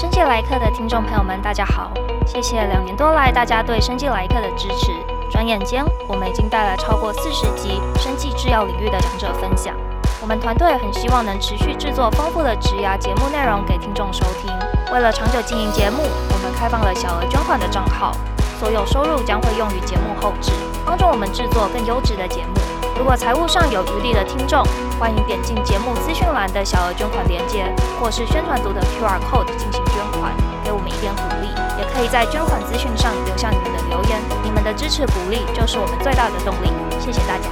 生技来客的听众朋友们，大家好！谢谢两年多来大家对生技来客的支持。转眼间，我们已经带来超过四十集生技制药领域的讲者分享。我们团队很希望能持续制作丰富的职涯节目内容给听众收听。为了长久经营节目，我们开放了小额捐款的账号，所有收入将会用于节目后置，帮助我们制作更优质的节目。如果财务上有余力的听众，欢迎点进节目资讯栏的小额捐款链接，或是宣传图的 QR code 进行捐款，给我们一点鼓励。也可以在捐款资讯上留下你们的留言，你们的支持鼓励就是我们最大的动力。谢谢大家。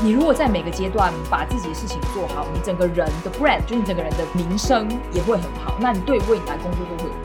你如果在每个阶段把自己的事情做好，你整个人的 brand 就是你整个人的名声也会很好，那你对未来工作都会有。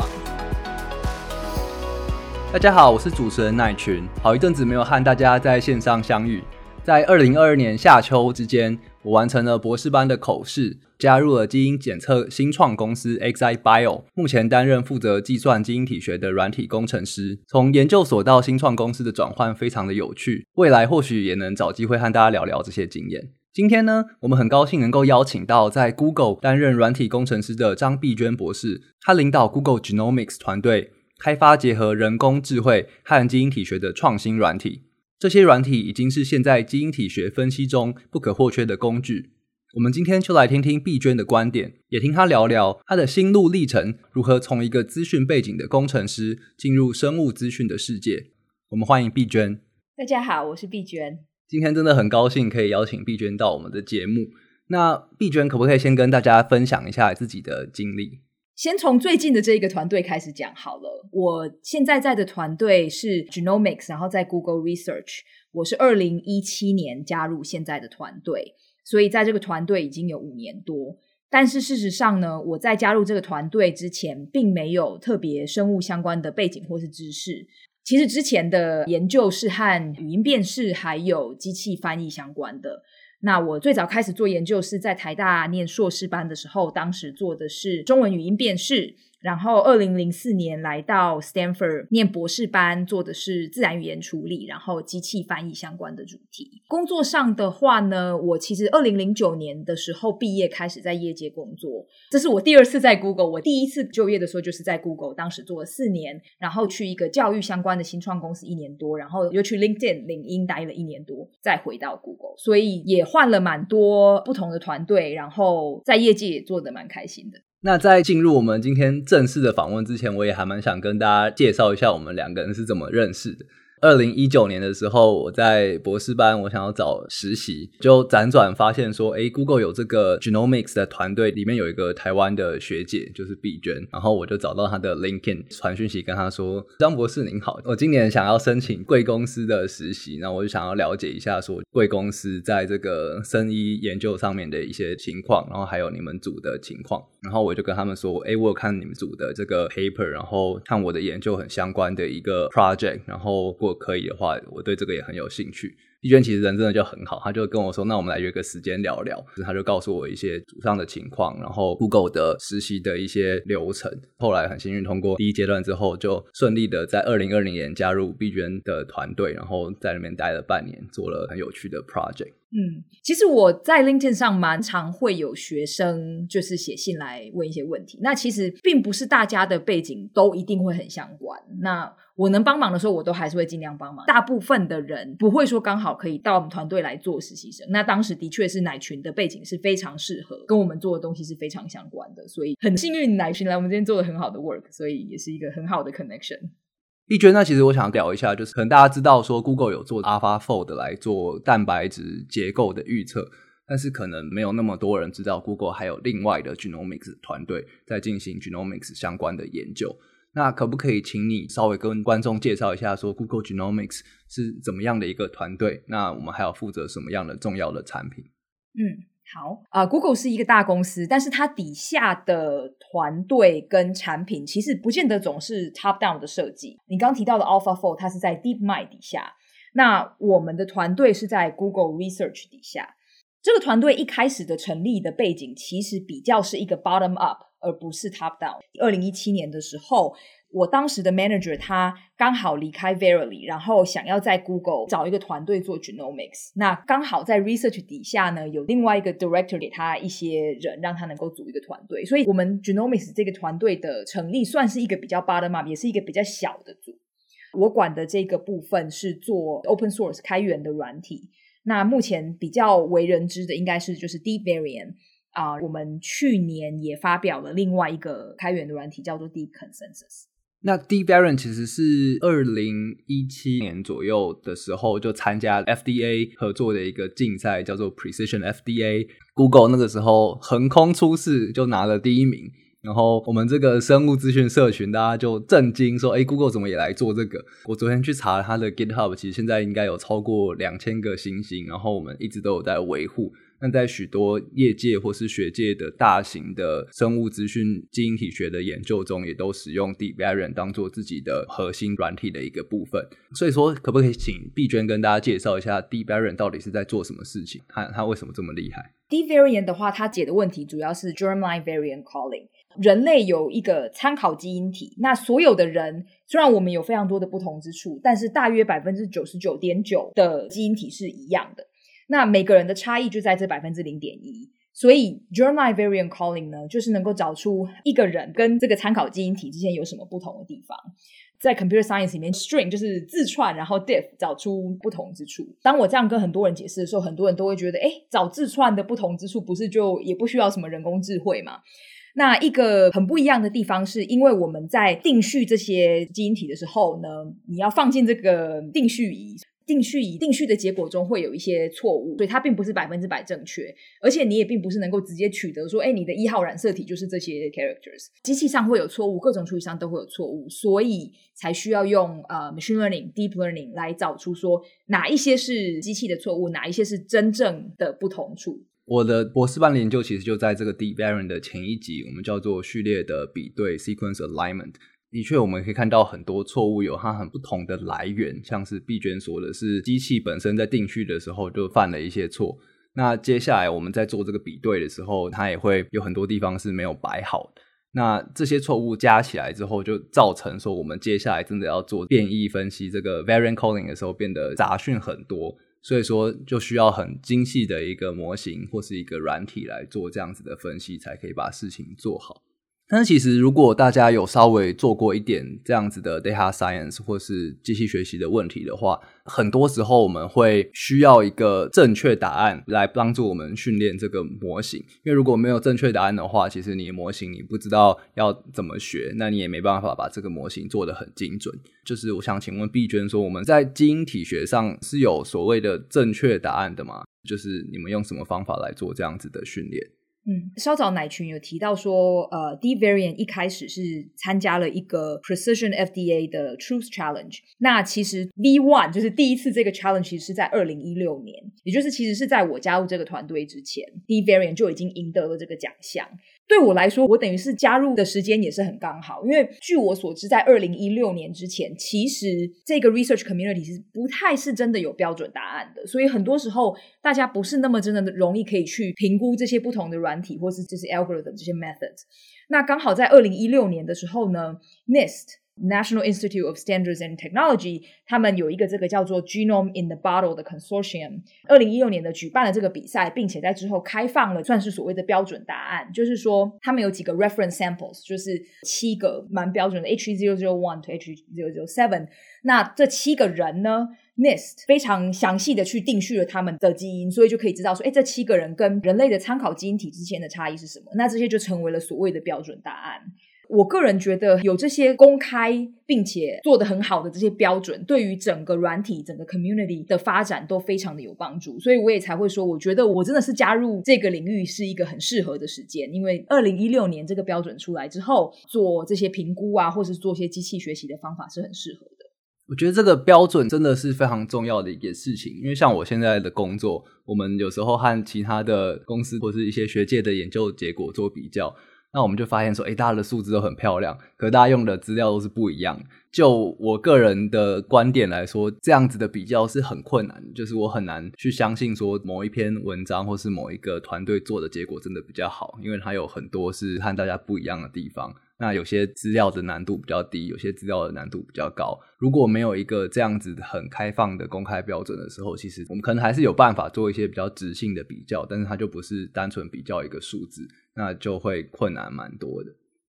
大家好，我是主持人乃群。好一阵子没有和大家在线上相遇，在二零二二年夏秋之间，我完成了博士班的口试，加入了基因检测新创公司 Xi Bio，目前担任负责计算基因体学的软体工程师。从研究所到新创公司的转换非常的有趣，未来或许也能找机会和大家聊聊这些经验。今天呢，我们很高兴能够邀请到在 Google 担任软体工程师的张碧娟博士，她领导 Google Genomics 团队。开发结合人工智慧和基因体学的创新软体，这些软体已经是现在基因体学分析中不可或缺的工具。我们今天就来听听碧娟的观点，也听她聊聊她的心路历程，如何从一个资讯背景的工程师进入生物资讯的世界。我们欢迎碧娟。大家好，我是碧娟。今天真的很高兴可以邀请碧娟到我们的节目。那碧娟可不可以先跟大家分享一下自己的经历？先从最近的这一个团队开始讲好了。我现在在的团队是 Genomics，然后在 Google Research。我是二零一七年加入现在的团队，所以在这个团队已经有五年多。但是事实上呢，我在加入这个团队之前，并没有特别生物相关的背景或是知识。其实之前的研究是和语音辨识还有机器翻译相关的。那我最早开始做研究是在台大念硕士班的时候，当时做的是中文语音辨识。然后，二零零四年来到 Stanford 念博士班，做的是自然语言处理，然后机器翻译相关的主题。工作上的话呢，我其实二零零九年的时候毕业，开始在业界工作。这是我第二次在 Google，我第一次就业的时候就是在 Google，当时做了四年，然后去一个教育相关的新创公司一年多，然后又去 LinkedIn 领英待了一年多，再回到 Google，所以也换了蛮多不同的团队，然后在业界也做得蛮开心的。那在进入我们今天正式的访问之前，我也还蛮想跟大家介绍一下我们两个人是怎么认识的。二零一九年的时候，我在博士班，我想要找实习，就辗转发现说，诶，Google 有这个 Genomics 的团队，里面有一个台湾的学姐，就是碧娟，然后我就找到她的 LinkedIn，传讯息跟她说，张博士您好，我今年想要申请贵公司的实习，那我就想要了解一下说，贵公司在这个生医研究上面的一些情况，然后还有你们组的情况，然后我就跟他们说，诶，我有看你们组的这个 paper，然后看我的研究很相关的一个 project，然后过。如果可以的话，我对这个也很有兴趣。碧娟其实人真的就很好，他就跟我说：“那我们来约个时间聊聊。”他就告诉我一些组上的情况，然后 Google 的实习的一些流程。后来很幸运通过第一阶段之后，就顺利的在二零二零年加入碧娟的团队，然后在那边待了半年，做了很有趣的 project。嗯，其实我在 LinkedIn 上蛮常会有学生就是写信来问一些问题。那其实并不是大家的背景都一定会很相关。那我能帮忙的时候，我都还是会尽量帮忙。大部分的人不会说刚好可以到我们团队来做实习生。那当时的确是奶群的背景是非常适合，跟我们做的东西是非常相关的，所以很幸运奶群来我们这边做的很好的 work，所以也是一个很好的 connection。碧娟，那其实我想聊一下，就是可能大家知道说 Google 有做 AlphaFold 来做蛋白质结构的预测，但是可能没有那么多人知道 Google 还有另外的 Genomics 团队在进行 Genomics 相关的研究。那可不可以请你稍微跟观众介绍一下，说 Google Genomics 是怎么样的一个团队？那我们还要负责什么样的重要的产品？嗯。好啊，，Google 是一个大公司，但是它底下的团队跟产品其实不见得总是 top down 的设计。你刚提到的 AlphaFold，它是在 DeepMind 底下，那我们的团队是在 Google Research 底下。这个团队一开始的成立的背景，其实比较是一个 bottom up，而不是 top down。二零一七年的时候，我当时的 manager 他刚好离开 Verily，然后想要在 Google 找一个团队做 genomics。那刚好在 research 底下呢，有另外一个 director 给他一些人，让他能够组一个团队。所以，我们 genomics 这个团队的成立算是一个比较 bottom up，也是一个比较小的组。我管的这个部分是做 open source 开源的软体。那目前比较为人知的应该是就是 Deep Variant 啊，我们去年也发表了另外一个开源的软体，叫做 Deep Consensus。那 Deep Variant 其实是二零一七年左右的时候就参加 FDA 合作的一个竞赛，叫做 Precision FDA。Google 那个时候横空出世，就拿了第一名。然后我们这个生物资讯社群，大家就震惊说：“哎，Google 怎么也来做这个？”我昨天去查了它的 GitHub，其实现在应该有超过两千个星星。然后我们一直都有在维护。那在许多业界或是学界的大型的生物资讯基因体学的研究中，也都使用 Deep Variant 当做自己的核心软体的一个部分。所以说，可不可以请碧娟跟大家介绍一下 Deep Variant 到底是在做什么事情？它它为什么这么厉害？Deep Variant 的话，它解的问题主要是 Germline Variant Calling。人类有一个参考基因体，那所有的人虽然我们有非常多的不同之处，但是大约百分之九十九点九的基因体是一样的。那每个人的差异就在这百分之零点一，所以 Germline Variant Calling 呢，就是能够找出一个人跟这个参考基因体之间有什么不同的地方。在 Computer Science 里面，String 就是自串，然后 Diff 找出不同之处。当我这样跟很多人解释的时候，很多人都会觉得，诶，找自串的不同之处，不是就也不需要什么人工智慧吗？那一个很不一样的地方，是因为我们在定序这些基因体的时候呢，你要放进这个定序仪。定序以定序的结果中会有一些错误，所以它并不是百分之百正确，而且你也并不是能够直接取得说，哎，你的一号染色体就是这些 characters，机器上会有错误，各种处理上都会有错误，所以才需要用呃 machine learning、deep learning 来找出说哪一些是机器的错误，哪一些是真正的不同处。我的博士班的研究其实就在这个 deep variant 的前一集，我们叫做序列的比对 sequence alignment。的确，我们可以看到很多错误有它很不同的来源，像是碧娟说的是机器本身在定序的时候就犯了一些错。那接下来我们在做这个比对的时候，它也会有很多地方是没有摆好的。那这些错误加起来之后，就造成说我们接下来真的要做变异分析这个 variant calling 的时候，变得杂讯很多。所以说，就需要很精细的一个模型或是一个软体来做这样子的分析，才可以把事情做好。但是其实，如果大家有稍微做过一点这样子的 data science 或是机器学习的问题的话，很多时候我们会需要一个正确答案来帮助我们训练这个模型。因为如果没有正确答案的话，其实你的模型你不知道要怎么学，那你也没办法把这个模型做得很精准。就是我想请问碧娟说，我们在基因体学上是有所谓的正确答案的吗？就是你们用什么方法来做这样子的训练？嗯，稍早奶群有提到说，呃，D Variant 一开始是参加了一个 Precision FDA 的 Truth Challenge。那其实 V One 就是第一次这个 challenge，其实是在二零一六年，也就是其实是在我加入这个团队之前，D Variant 就已经赢得了这个奖项。对我来说，我等于是加入的时间也是很刚好，因为据我所知，在二零一六年之前，其实这个 research community 是不太是真的有标准答案的，所以很多时候大家不是那么真的容易可以去评估这些不同的软体或是这些 algorithm 这些 methods。那刚好在二零一六年的时候呢，NIST。National Institute of Standards and Technology，他们有一个这个叫做 Genome in the Bottle 的 Consortium，二零一六年的举办了这个比赛，并且在之后开放了算是所谓的标准答案，就是说他们有几个 reference samples，就是七个蛮标准的 H 0 0 1 to H 0 0 7，那这七个人呢，NIST 非常详细的去定序了他们的基因，所以就可以知道说，哎，这七个人跟人类的参考基因体之间的差异是什么？那这些就成为了所谓的标准答案。我个人觉得有这些公开并且做得很好的这些标准，对于整个软体、整个 community 的发展都非常的有帮助，所以我也才会说，我觉得我真的是加入这个领域是一个很适合的时间，因为二零一六年这个标准出来之后，做这些评估啊，或是做些机器学习的方法是很适合的。我觉得这个标准真的是非常重要的一件事情，因为像我现在的工作，我们有时候和其他的公司或是一些学界的研究结果做比较。那我们就发现说，哎，大家的数字都很漂亮，可大家用的资料都是不一样。就我个人的观点来说，这样子的比较是很困难，就是我很难去相信说某一篇文章或是某一个团队做的结果真的比较好，因为它有很多是和大家不一样的地方。那有些资料的难度比较低，有些资料的难度比较高。如果没有一个这样子很开放的公开标准的时候，其实我们可能还是有办法做一些比较直性的比较，但是它就不是单纯比较一个数字，那就会困难蛮多的。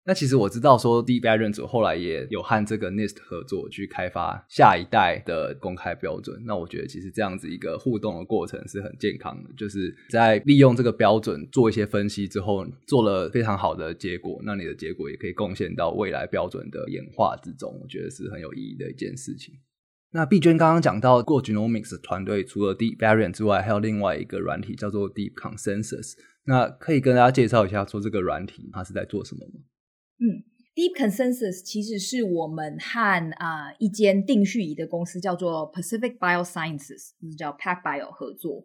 那其实我知道说，DeepVariant 后来也有和这个 NIST 合作去开发下一代的公开标准。那我觉得其实这样子一个互动的过程是很健康的，就是在利用这个标准做一些分析之后，做了非常好的结果。那你的结果也可以贡献到未来标准的演化之中，我觉得是很有意义的一件事情。那碧娟刚刚讲到过 Genomics 团队除了 DeepVariant 之外，还有另外一个软体叫做 Deep Consensus。那可以跟大家介绍一下说这个软体它是在做什么吗？嗯，Deep Consensus 其实是我们和啊、一间定序仪的公司叫做 Pacific Biosciences，就是叫 PacBio 合作。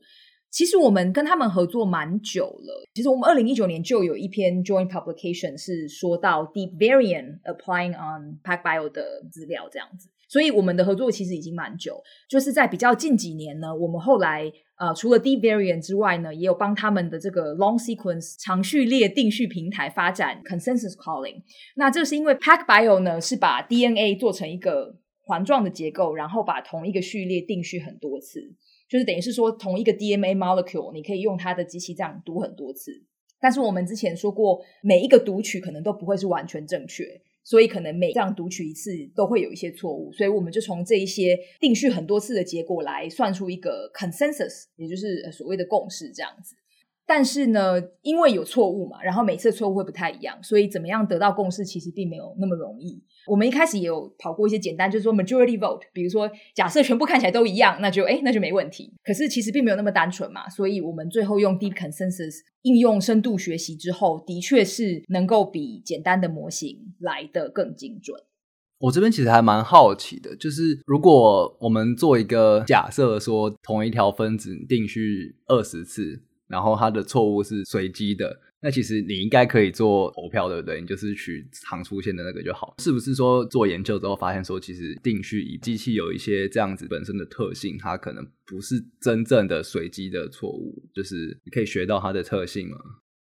其实我们跟他们合作蛮久了。其实我们二零一九年就有一篇 Joint Publication 是说到 DeepVariant applying on PacBio 的资料这样子。所以我们的合作其实已经蛮久，就是在比较近几年呢，我们后来呃除了 D variant 之外呢，也有帮他们的这个 Long Sequence 长序列定序平台发展 Consensus Calling。那这是因为 pack bio 呢是把 DNA 做成一个环状的结构，然后把同一个序列定序很多次，就是等于是说同一个 DNA molecule 你可以用它的机器这样读很多次。但是我们之前说过，每一个读取可能都不会是完全正确。所以可能每这样读取一次都会有一些错误，所以我们就从这一些定序很多次的结果来算出一个 consensus，也就是所谓的共识这样子。但是呢，因为有错误嘛，然后每次错误会不太一样，所以怎么样得到共识其实并没有那么容易。我们一开始也有跑过一些简单，就是说 majority vote，比如说假设全部看起来都一样，那就诶那就没问题。可是其实并没有那么单纯嘛，所以我们最后用 deep consensus 应用深度学习之后，的确是能够比简单的模型来得更精准。我这边其实还蛮好奇的，就是如果我们做一个假设，说同一条分子定序二十次。然后它的错误是随机的，那其实你应该可以做投票，对不对？你就是取常出现的那个就好。是不是说做研究之后发现说，其实定序仪机器有一些这样子本身的特性，它可能不是真正的随机的错误，就是你可以学到它的特性吗？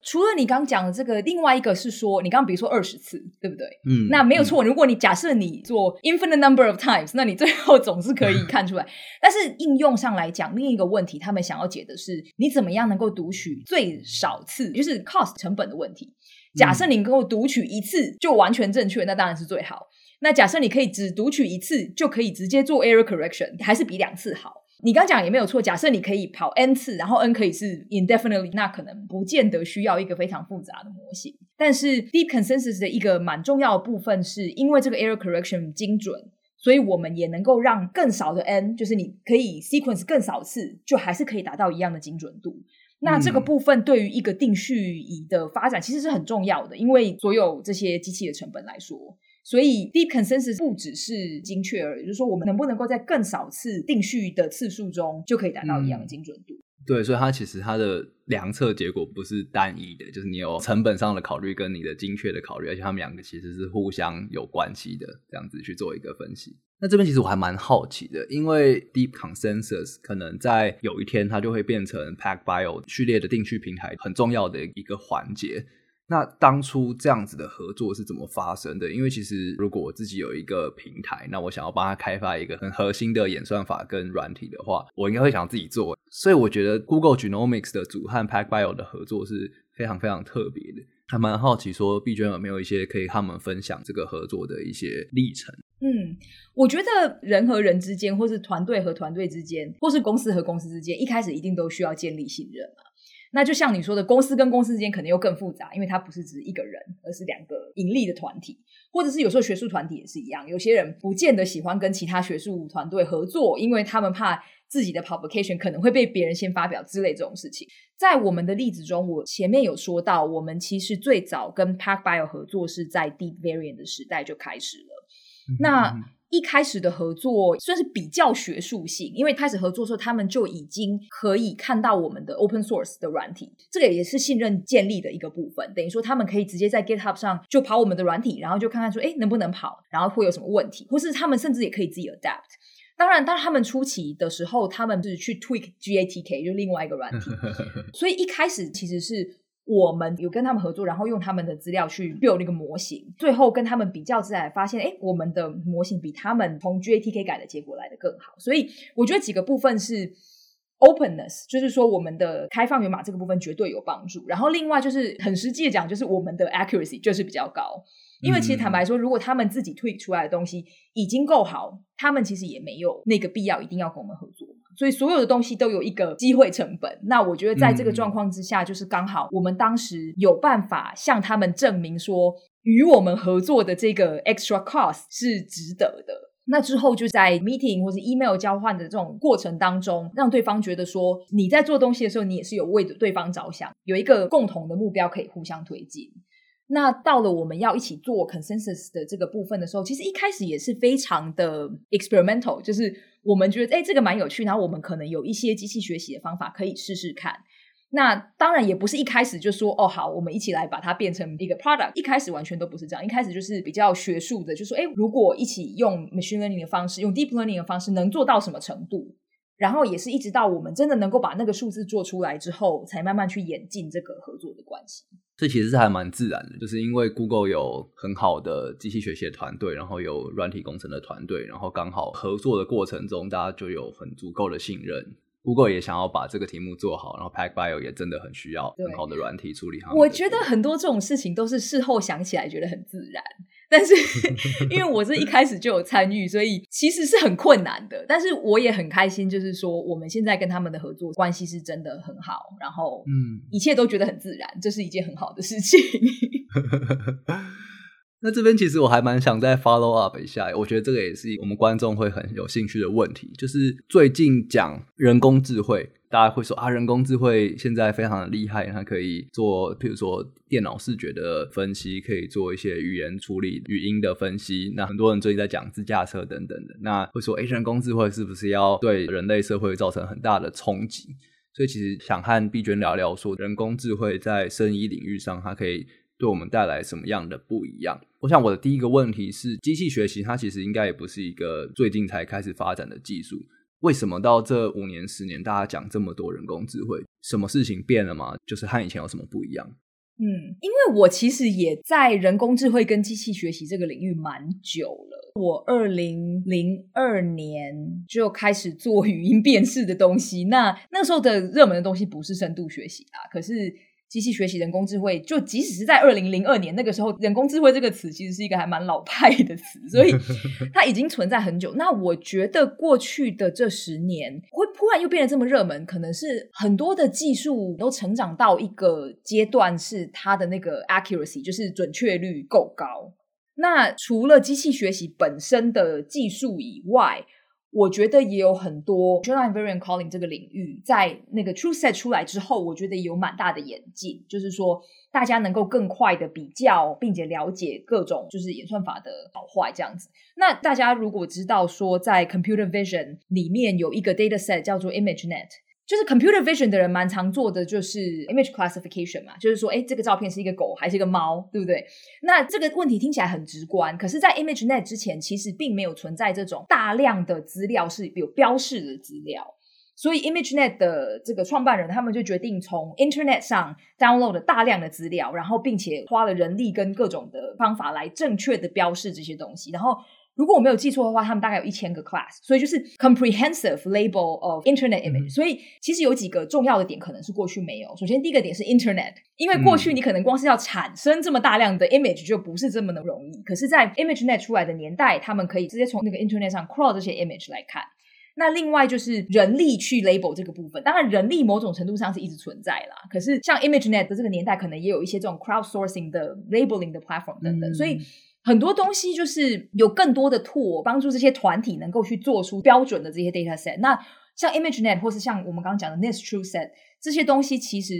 除了你刚讲的这个，另外一个是说，你刚刚比如说二十次，对不对？嗯，那没有错。如果你假设你做 infinite number of times，那你最后总是可以 看出来。但是应用上来讲，另一个问题，他们想要解的是，你怎么样能够读取最少次，就是 cost 成本的问题。假设你能够读取一次就完全正确，那当然是最好。那假设你可以只读取一次就可以直接做 error correction，还是比两次好。你刚讲也没有错，假设你可以跑 n 次，然后 n 可以是 indefinitely，那可能不见得需要一个非常复杂的模型。但是 deep consensus 的一个蛮重要的部分，是因为这个 error correction 精准，所以我们也能够让更少的 n，就是你可以 sequence 更少次，就还是可以达到一样的精准度。那这个部分对于一个定序仪的发展其实是很重要的，因为所有这些机器的成本来说。所以，deep consensus 不只是精确而已，就是说，我们能不能够在更少次定序的次数中就可以达到一样的精准度？嗯、对，所以它其实它的量测结果不是单一的，就是你有成本上的考虑跟你的精确的考虑，而且它们两个其实是互相有关系的，这样子去做一个分析。那这边其实我还蛮好奇的，因为 deep consensus 可能在有一天它就会变成 PacBio 序列的定序平台很重要的一个环节。那当初这样子的合作是怎么发生的？因为其实如果我自己有一个平台，那我想要帮他开发一个很核心的演算法跟软体的话，我应该会想自己做。所以我觉得 Google Genomics 的组和 PacBio 的合作是非常非常特别的。还蛮好奇说，碧娟有没有一些可以和我们分享这个合作的一些历程？嗯，我觉得人和人之间，或是团队和团队之间，或是公司和公司之间，一开始一定都需要建立信任嘛。那就像你说的，公司跟公司之间可能又更复杂，因为它不是只一个人，而是两个盈利的团体，或者是有时候学术团体也是一样，有些人不见得喜欢跟其他学术团队合作，因为他们怕自己的 publication 可能会被别人先发表之类这种事情。在我们的例子中，我前面有说到，我们其实最早跟 PacBio 合作是在 DeepVariant 的时代就开始了。嗯、那一开始的合作算是比较学术性，因为开始合作的时候，他们就已经可以看到我们的 open source 的软体，这个也是信任建立的一个部分。等于说，他们可以直接在 GitHub 上就跑我们的软体，然后就看看说，哎，能不能跑，然后会有什么问题，或是他们甚至也可以自己 adapt。当然，当他们初期的时候，他们是去 tweak GATK，就另外一个软体，所以一开始其实是。我们有跟他们合作，然后用他们的资料去 build 那个模型，最后跟他们比较之后，发现，哎，我们的模型比他们从 GATK 改的结果来的更好。所以我觉得几个部分是 openness，就是说我们的开放源码这个部分绝对有帮助。然后另外就是很实际的讲，就是我们的 accuracy 就是比较高。因为其实坦白说，如果他们自己 tweak 出来的东西已经够好，他们其实也没有那个必要一定要跟我们合作。所以所有的东西都有一个机会成本。那我觉得在这个状况之下，就是刚好我们当时有办法向他们证明说，与我们合作的这个 extra cost 是值得的。那之后就在 meeting 或是 email 交换的这种过程当中，让对方觉得说你在做东西的时候，你也是有为对方着想，有一个共同的目标可以互相推进。那到了我们要一起做 consensus 的这个部分的时候，其实一开始也是非常的 experimental，就是我们觉得诶这个蛮有趣，然后我们可能有一些机器学习的方法可以试试看。那当然也不是一开始就说哦好，我们一起来把它变成一个 product，一开始完全都不是这样，一开始就是比较学术的，就说哎如果一起用 machine learning 的方式，用 deep learning 的方式，能做到什么程度？然后也是一直到我们真的能够把那个数字做出来之后，才慢慢去演进这个合作的关系。这其实是还蛮自然的，就是因为 Google 有很好的机器学习的团队，然后有软体工程的团队，然后刚好合作的过程中，大家就有很足够的信任。Google 也想要把这个题目做好，然后 PackBio 也真的很需要很好的软体处理好。我觉得很多这种事情都是事后想起来觉得很自然。但是，因为我是一开始就有参与，所以其实是很困难的。但是我也很开心，就是说我们现在跟他们的合作关系是真的很好，然后嗯，一切都觉得很自然，这是一件很好的事情。那这边其实我还蛮想再 follow up 一下，我觉得这个也是我们观众会很有兴趣的问题，就是最近讲人工智慧。大家会说啊，人工智慧现在非常的厉害，它可以做，譬如说电脑视觉的分析，可以做一些语言处理、语音的分析。那很多人最近在讲自驾车等等的，那会说，诶，人工智慧是不是要对人类社会造成很大的冲击？所以其实想和碧娟聊聊，说人工智慧在生医领域上，它可以对我们带来什么样的不一样？我想我的第一个问题是，机器学习它其实应该也不是一个最近才开始发展的技术。为什么到这五年、十年，大家讲这么多人工智慧？什么事情变了吗？就是和以前有什么不一样？嗯，因为我其实也在人工智慧跟机器学习这个领域蛮久了。我二零零二年就开始做语音辨识的东西，那那时候的热门的东西不是深度学习啊，可是。机器学习、人工智慧，就即使是在二零零二年那个时候，人工智慧这个词其实是一个还蛮老派的词，所以 它已经存在很久。那我觉得过去的这十年会突然又变得这么热门，可能是很多的技术都成长到一个阶段，是它的那个 accuracy，就是准确率够高。那除了机器学习本身的技术以外，我觉得也有很多 General Invariant Calling 这个领域，在那个 TrueSet 出来之后，我觉得有蛮大的演进，就是说大家能够更快的比较，并且了解各种就是演算法的好坏这样子。那大家如果知道说，在 Computer Vision 里面有一个 Dataset 叫做 ImageNet。就是 computer vision 的人蛮常做的，就是 image classification 嘛，就是说，哎，这个照片是一个狗还是一个猫，对不对？那这个问题听起来很直观，可是，在 ImageNet 之前，其实并没有存在这种大量的资料是有标示的资料，所以 ImageNet 的这个创办人他们就决定从 Internet 上 download 大量的资料，然后并且花了人力跟各种的方法来正确的标示这些东西，然后。如果我没有记错的话，他们大概有一千个 class，所以就是 comprehensive label of internet image。所以其实有几个重要的点可能是过去没有。首先，第一个点是 internet，因为过去你可能光是要产生这么大量的 image 就不是这么的容易。可是，在 ImageNet 出来的年代，他们可以直接从那个 internet 上 crawl 这些 image 来看。那另外就是人力去 label 这个部分，当然人力某种程度上是一直存在啦。可是像 ImageNet 的这个年代，可能也有一些这种 crowdsourcing 的 labeling 的 platform 等等，所以。很多东西就是有更多的 tool 帮助这些团体能够去做出标准的这些 data set。那像 ImageNet 或是像我们刚刚讲的 n e s t True Set 这些东西，其实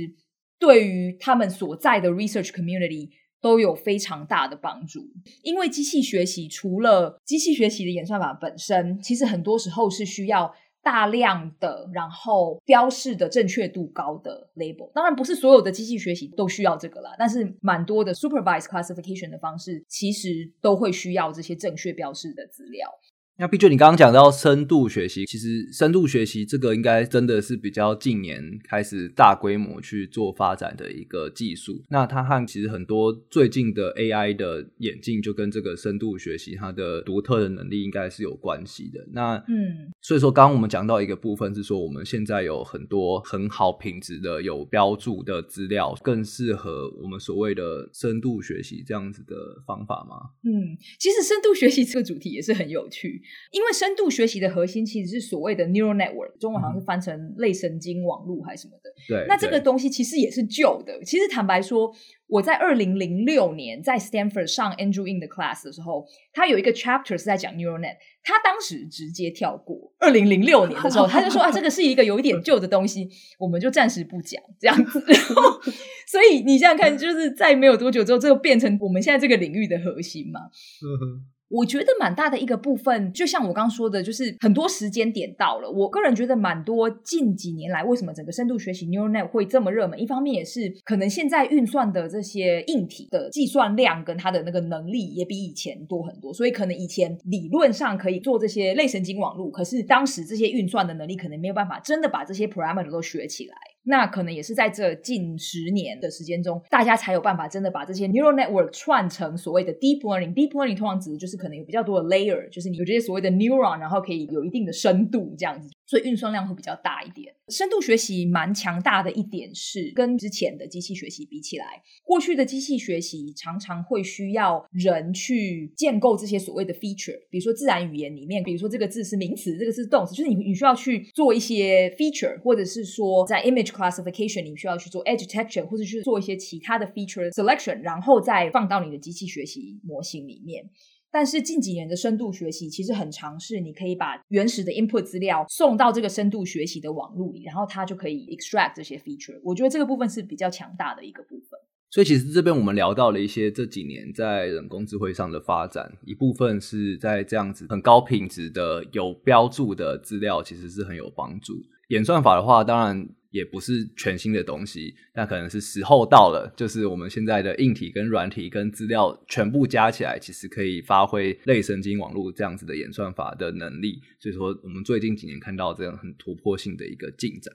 对于他们所在的 research community 都有非常大的帮助。因为机器学习除了机器学习的演算法本身，其实很多时候是需要大量的，然后标示的正确度高的 label。当然不是所有的机器学习都需要这个啦，但是蛮多的 supervised classification 的方式其实都会需要这些正确标示的资料。那毕竟你刚刚讲到深度学习，其实深度学习这个应该真的是比较近年开始大规模去做发展的一个技术。那它和其实很多最近的 AI 的眼镜，就跟这个深度学习它的独特的能力应该是有关系的。那嗯，所以说刚刚我们讲到一个部分是说，我们现在有很多很好品质的有标注的资料，更适合我们所谓的深度学习这样子的方法吗？嗯，其实深度学习这个主题也是很有趣。因为深度学习的核心其实是所谓的 neural network，中文好像是翻成类神经网络还是什么的。对，那这个东西其实也是旧的。其实坦白说，我在二零零六年在 Stanford 上 Andrew Ng 的 class 的时候，他有一个 chapter 是在讲 neural net，他当时直接跳过。二零零六年的时候，他就说啊，这个是一个有一点旧的东西，我们就暂时不讲这样子。然后，所以你想想看，就是在没有多久之后，这个变成我们现在这个领域的核心嘛。嗯我觉得蛮大的一个部分，就像我刚刚说的，就是很多时间点到了。我个人觉得蛮多近几年来，为什么整个深度学习 neural net 会这么热门？一方面也是可能现在运算的这些硬体的计算量跟它的那个能力也比以前多很多，所以可能以前理论上可以做这些类神经网络，可是当时这些运算的能力可能没有办法真的把这些 parameter 都学起来。那可能也是在这近十年的时间中，大家才有办法真的把这些 neural network 串成所谓的 deep learning。deep learning 通常指的就是可能有比较多的 layer，就是你有这些所谓的 neuron，然后可以有一定的深度这样子。所以运算量会比较大一点。深度学习蛮强大的一点是，跟之前的机器学习比起来，过去的机器学习常常会需要人去建构这些所谓的 feature，比如说自然语言里面，比如说这个字是名词，这个是动词，就是你你需要去做一些 feature，或者是说在 image classification 你需要去做 edge detection，或者去做一些其他的 feature selection，然后再放到你的机器学习模型里面。但是近几年的深度学习其实很尝试，你可以把原始的 input 资料送到这个深度学习的网络里，然后它就可以 extract 这些 feature。我觉得这个部分是比较强大的一个部分。所以其实这边我们聊到了一些这几年在人工智慧上的发展，一部分是在这样子很高品质的有标注的资料，其实是很有帮助。演算法的话，当然。也不是全新的东西，那可能是时候到了，就是我们现在的硬体跟软体跟资料全部加起来，其实可以发挥类神经网络这样子的演算法的能力。所以说，我们最近几年看到这样很突破性的一个进展，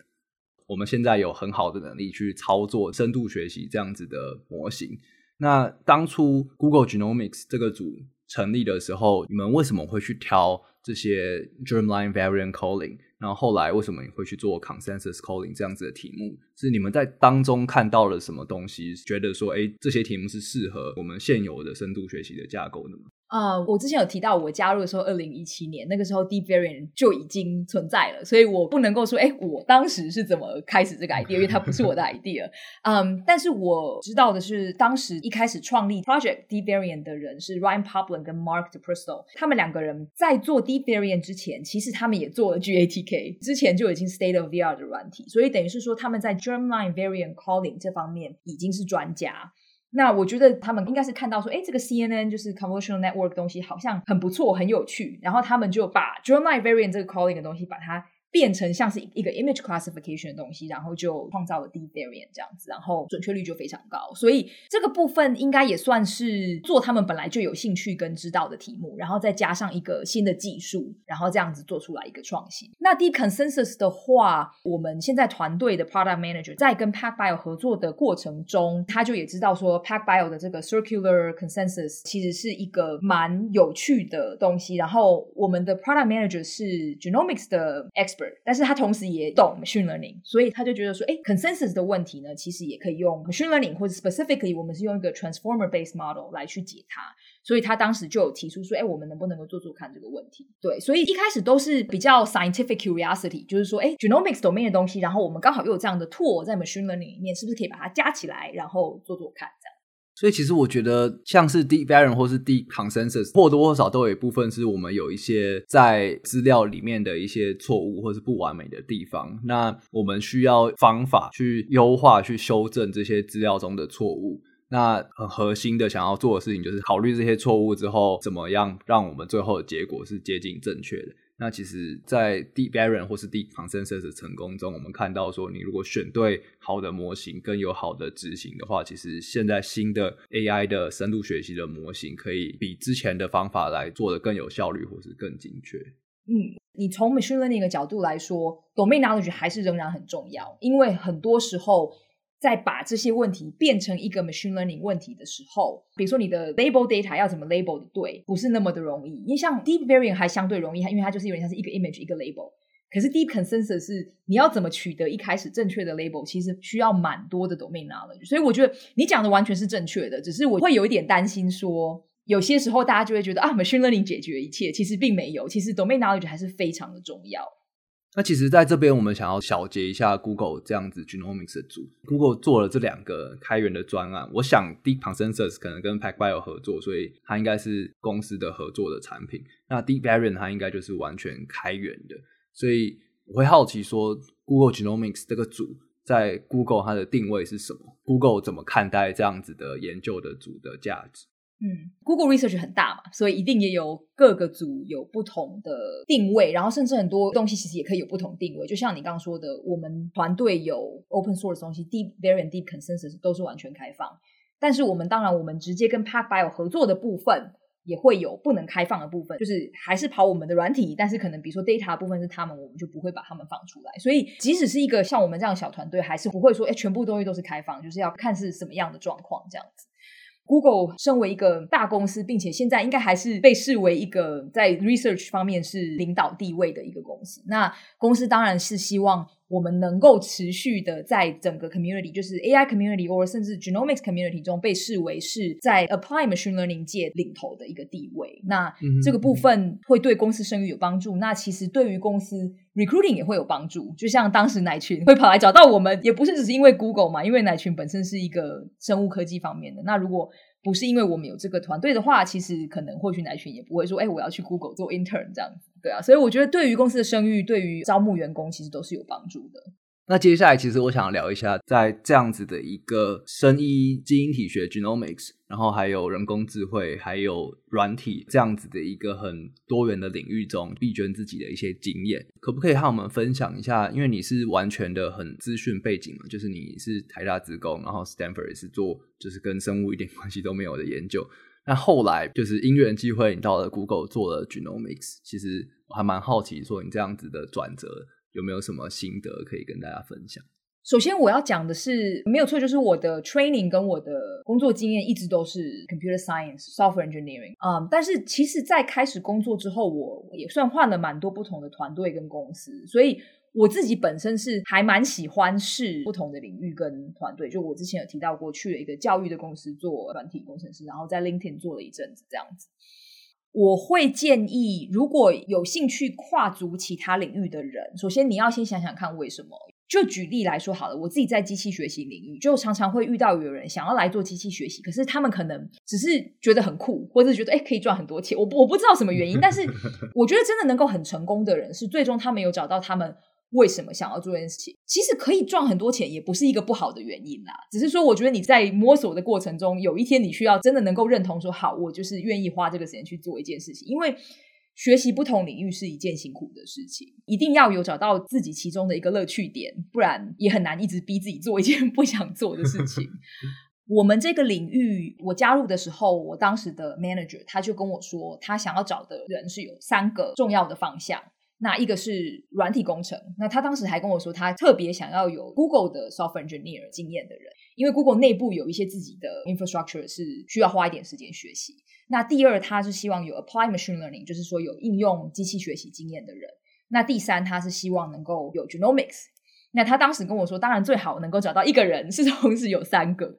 我们现在有很好的能力去操作深度学习这样子的模型。那当初 Google Genomics 这个组成立的时候，你们为什么会去挑这些 Germline Variant Calling？然后后来为什么你会去做 consensus calling 这样子的题目？是你们在当中看到了什么东西，觉得说，哎，这些题目是适合我们现有的深度学习的架构的吗？啊，uh, 我之前有提到，我加入的时候，二零一七年那个时候，Deep Variant 就已经存在了，所以我不能够说，哎，我当时是怎么开始这个 idea，因为它不是我的 idea。嗯，um, 但是我知道的是，当时一开始创立 Project Deep Variant 的人是 Ryan Poplin 跟 Mark DePristo，他们两个人在做 Deep Variant 之前，其实他们也做了 GATK，之前就已经 State of the Art 的软体，所以等于是说他们在 Germline Variant Calling 这方面已经是专家。那我觉得他们应该是看到说，哎，这个 CNN 就是 convolutional network 东西好像很不错，很有趣，然后他们就把 journalized variant 这个 calling 的东西把它。变成像是一个 image classification 的东西，然后就创造了 deep variant 这样子，然后准确率就非常高。所以这个部分应该也算是做他们本来就有兴趣跟知道的题目，然后再加上一个新的技术，然后这样子做出来一个创新。那 deep consensus 的话，我们现在团队的 product manager 在跟 pack bio 合作的过程中，他就也知道说 pack bio 的这个 circular consensus 其实是一个蛮有趣的东西。然后我们的 product manager 是 genomics 的 expert。但是他同时也懂 machine learning，所以他就觉得说，哎，consensus 的问题呢，其实也可以用 machine learning，或者 specifically 我们是用一个 transformer based model 来去解它。所以他当时就有提出说，哎，我们能不能够做做看这个问题？对，所以一开始都是比较 scientific curiosity，就是说，哎，genomics domain 的东西，然后我们刚好又有这样的 tool 在 machine learning 里面，是不是可以把它加起来，然后做做看这样？所以其实我觉得，像是 deep variant 或是 deep consensus，或多或少都有一部分是我们有一些在资料里面的一些错误或是不完美的地方。那我们需要方法去优化、去修正这些资料中的错误。那很核心的想要做的事情就是考虑这些错误之后，怎么样让我们最后的结果是接近正确的。那其实，在 Deep Variant 或是 Deep Consensus 的成功中，我们看到说，你如果选对好的模型，跟有好的执行的话，其实现在新的 AI 的深度学习的模型，可以比之前的方法来做得更有效率，或是更精确。嗯，你从 Machine Learning 的角度来说，Domain Knowledge 还是仍然很重要，因为很多时候。在把这些问题变成一个 machine learning 问题的时候，比如说你的 label data 要怎么 label 的对，不是那么的容易。因为像 deep variant 还相对容易，因为它就是有点像是一个 image 一个 label。可是 deep consensus 是你要怎么取得一开始正确的 label，其实需要蛮多的 domain knowledge。所以我觉得你讲的完全是正确的，只是我会有一点担心说，有些时候大家就会觉得啊，machine learning 解决一切，其实并没有，其实 domain knowledge 还是非常的重要。那其实，在这边我们想要小结一下 Google 这样子 Genomics 的组，Google 做了这两个开源的专案。我想 Deep Consensus 可能跟 PacBio 合作，所以它应该是公司的合作的产品。那 Deep Variant 它应该就是完全开源的，所以我会好奇说，Google Genomics 这个组在 Google 它的定位是什么？Google 怎么看待这样子的研究的组的价值？嗯，Google Research 很大嘛，所以一定也有各个组有不同的定位，然后甚至很多东西其实也可以有不同定位。就像你刚刚说的，我们团队有 Open Source 东西，Deep Variant、Deep Consensus 都是完全开放。但是我们当然，我们直接跟 PacBio 合作的部分也会有不能开放的部分，就是还是跑我们的软体，但是可能比如说 data 部分是他们，我们就不会把他们放出来。所以即使是一个像我们这样小团队，还是不会说，哎，全部东西都是开放，就是要看是什么样的状况这样子。Google 身为一个大公司，并且现在应该还是被视为一个在 research 方面是领导地位的一个公司。那公司当然是希望我们能够持续的在整个 community，就是 AI community 或甚至 genomics community 中被视为是在 apply machine learning 界领头的一个地位。那这个部分会对公司声誉有帮助。那其实对于公司 recruiting 也会有帮助。就像当时奶群会跑来找到我们，也不是只是因为 Google 嘛，因为奶群本身是一个生物科技方面的。那如果不是因为我们有这个团队的话，其实可能或许奶群也不会说，哎，我要去 Google 做 intern 这样子，对啊，所以我觉得对于公司的声誉，对于招募员工，其实都是有帮助的。那接下来，其实我想聊一下，在这样子的一个生医基因体学 （genomics），然后还有人工智慧，还有软体这样子的一个很多元的领域中，碧娟自己的一些经验，可不可以和我们分享一下？因为你是完全的很资讯背景嘛，就是你是台大职工，然后 Stanford 也是做就是跟生物一点关系都没有的研究。那后来就是因缘际会，你到了 Google 做了 genomics，其实我还蛮好奇，说你这样子的转折。有没有什么心得可以跟大家分享？首先，我要讲的是没有错，就是我的 training 跟我的工作经验一直都是 computer science、software engineering。嗯，但是其实，在开始工作之后，我也算换了蛮多不同的团队跟公司，所以我自己本身是还蛮喜欢试不同的领域跟团队。就我之前有提到过，去了一个教育的公司做软体工程师，然后在 LinkedIn 做了一阵子这样子。我会建议，如果有兴趣跨足其他领域的人，首先你要先想想看为什么。就举例来说好了，我自己在机器学习领域，就常常会遇到有人想要来做机器学习，可是他们可能只是觉得很酷，或者觉得诶可以赚很多钱。我我不知道什么原因，但是我觉得真的能够很成功的人，是最终他们有找到他们。为什么想要做这件事情？其实可以赚很多钱，也不是一个不好的原因啦。只是说，我觉得你在摸索的过程中，有一天你需要真的能够认同说，好，我就是愿意花这个时间去做一件事情。因为学习不同领域是一件辛苦的事情，一定要有找到自己其中的一个乐趣点，不然也很难一直逼自己做一件不想做的事情。我们这个领域，我加入的时候，我当时的 manager 他就跟我说，他想要找的人是有三个重要的方向。那一个是软体工程，那他当时还跟我说，他特别想要有 Google 的 software engineer 经验的人，因为 Google 内部有一些自己的 infrastructure 是需要花一点时间学习。那第二，他是希望有 apply machine learning，就是说有应用机器学习经验的人。那第三，他是希望能够有 genomics。那他当时跟我说，当然最好能够找到一个人是同时有三个，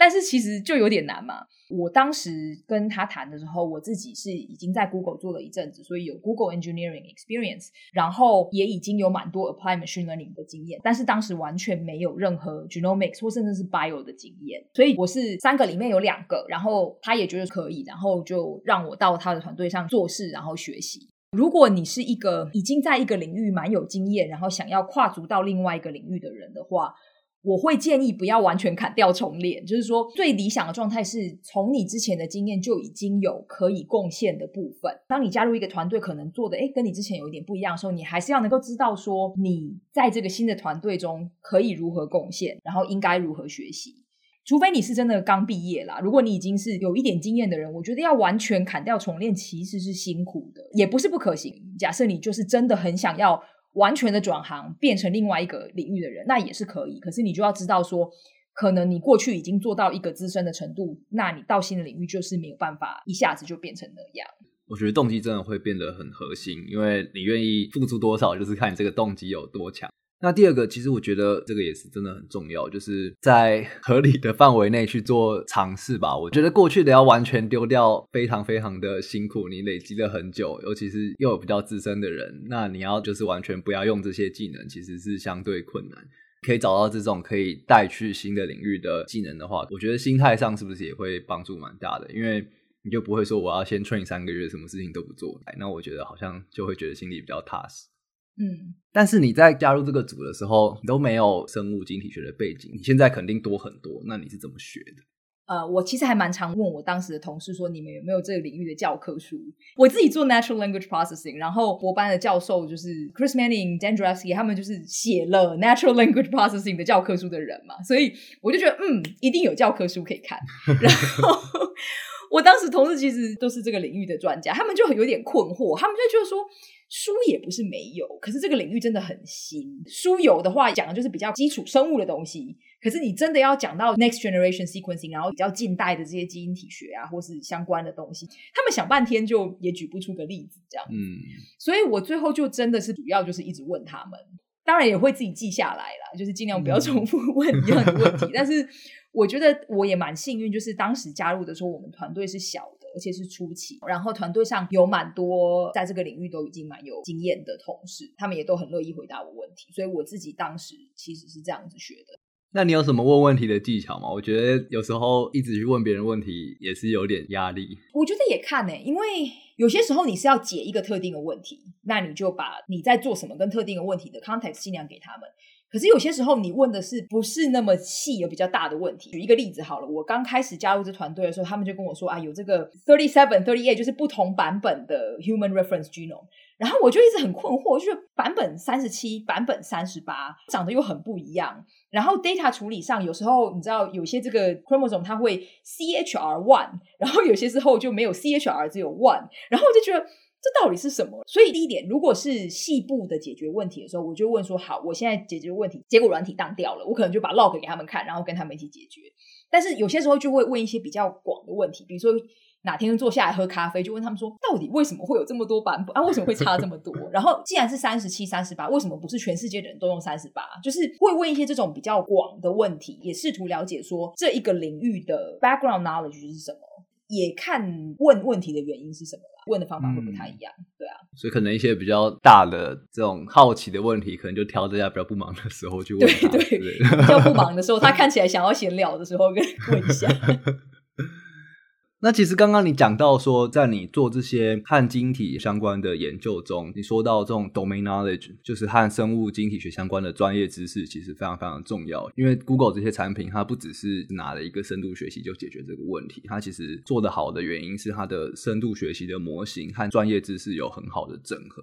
但是其实就有点难嘛。我当时跟他谈的时候，我自己是已经在 Google 做了一阵子，所以有 Google Engineering Experience，然后也已经有蛮多 Apply Machine Learning 的经验，但是当时完全没有任何 Genomics 或甚至是 Bio 的经验，所以我是三个里面有两个，然后他也觉得可以，然后就让我到他的团队上做事，然后学习。如果你是一个已经在一个领域蛮有经验，然后想要跨足到另外一个领域的人的话，我会建议不要完全砍掉重练，就是说最理想的状态是从你之前的经验就已经有可以贡献的部分。当你加入一个团队，可能做的诶跟你之前有一点不一样的时候，你还是要能够知道说你在这个新的团队中可以如何贡献，然后应该如何学习。除非你是真的刚毕业啦，如果你已经是有一点经验的人，我觉得要完全砍掉重练其实是辛苦的，也不是不可行。假设你就是真的很想要。完全的转行变成另外一个领域的人，那也是可以。可是你就要知道说，可能你过去已经做到一个资深的程度，那你到新的领域就是没有办法一下子就变成那样。我觉得动机真的会变得很核心，因为你愿意付出多少，就是看你这个动机有多强。那第二个，其实我觉得这个也是真的很重要，就是在合理的范围内去做尝试吧。我觉得过去的要完全丢掉，非常非常的辛苦。你累积了很久，尤其是又有比较资深的人，那你要就是完全不要用这些技能，其实是相对困难。可以找到这种可以带去新的领域的技能的话，我觉得心态上是不是也会帮助蛮大的？因为你就不会说我要先 train 三个月，什么事情都不做，那我觉得好像就会觉得心里比较踏实。嗯，但是你在加入这个组的时候，你都没有生物晶体学的背景，你现在肯定多很多。那你是怎么学的？呃，我其实还蛮常问我当时的同事说，你们有没有这个领域的教科书？我自己做 natural language processing，然后博班的教授就是 Chris Manning、Dan Jarevsky，他们就是写了 natural language processing 的教科书的人嘛，所以我就觉得，嗯，一定有教科书可以看。然后我当时同事其实都是这个领域的专家，他们就有点困惑，他们就觉得说。书也不是没有，可是这个领域真的很新。书有的话讲的就是比较基础生物的东西，可是你真的要讲到 next generation sequencing，然后比较近代的这些基因体学啊，或是相关的东西，他们想半天就也举不出个例子这样。嗯，所以我最后就真的是主要就是一直问他们，当然也会自己记下来啦，就是尽量不要重复 问一样的问题。嗯、但是我觉得我也蛮幸运，就是当时加入的时候，我们团队是小的。而且是初期，然后团队上有蛮多在这个领域都已经蛮有经验的同事，他们也都很乐意回答我问题，所以我自己当时其实是这样子学的。那你有什么问问题的技巧吗？我觉得有时候一直去问别人问题也是有点压力。我觉得也看呢、欸，因为有些时候你是要解一个特定的问题，那你就把你在做什么跟特定的问题的 context 尽量给他们。可是有些时候你问的是不是那么细有比较大的问题？举一个例子好了，我刚开始加入这团队的时候，他们就跟我说啊，有这个 thirty seven thirty eight，就是不同版本的 human reference genome。然后我就一直很困惑，就是版本三十七、版本三十八长得又很不一样。然后 data 处理上有时候你知道有些这个 chromosome 它会 CHR one，然后有些时候就没有 CHR，只有 one。然后我就觉得。这到底是什么？所以第一点，如果是细部的解决问题的时候，我就问说：好，我现在解决问题，结果软体当掉了，我可能就把 log 给他们看，然后跟他们一起解决。但是有些时候就会问一些比较广的问题，比如说哪天坐下来喝咖啡，就问他们说：到底为什么会有这么多版本啊？为什么会差这么多？然后既然是三十七、三十八，为什么不是全世界的人都用三十八？就是会问一些这种比较广的问题，也试图了解说这一个领域的 background knowledge 是什么。也看问问题的原因是什么啦，问的方法会不太一样，嗯、对啊，所以可能一些比较大的这种好奇的问题，可能就挑大家比较不忙的时候去问，对对，对比较不忙的时候，他看起来想要闲聊的时候，跟问一下。那其实刚刚你讲到说，在你做这些和晶体相关的研究中，你说到这种 domain knowledge，就是和生物晶体学相关的专业知识，其实非常非常重要。因为 Google 这些产品，它不只是拿了一个深度学习就解决这个问题，它其实做得好的原因是它的深度学习的模型和专业知识有很好的整合。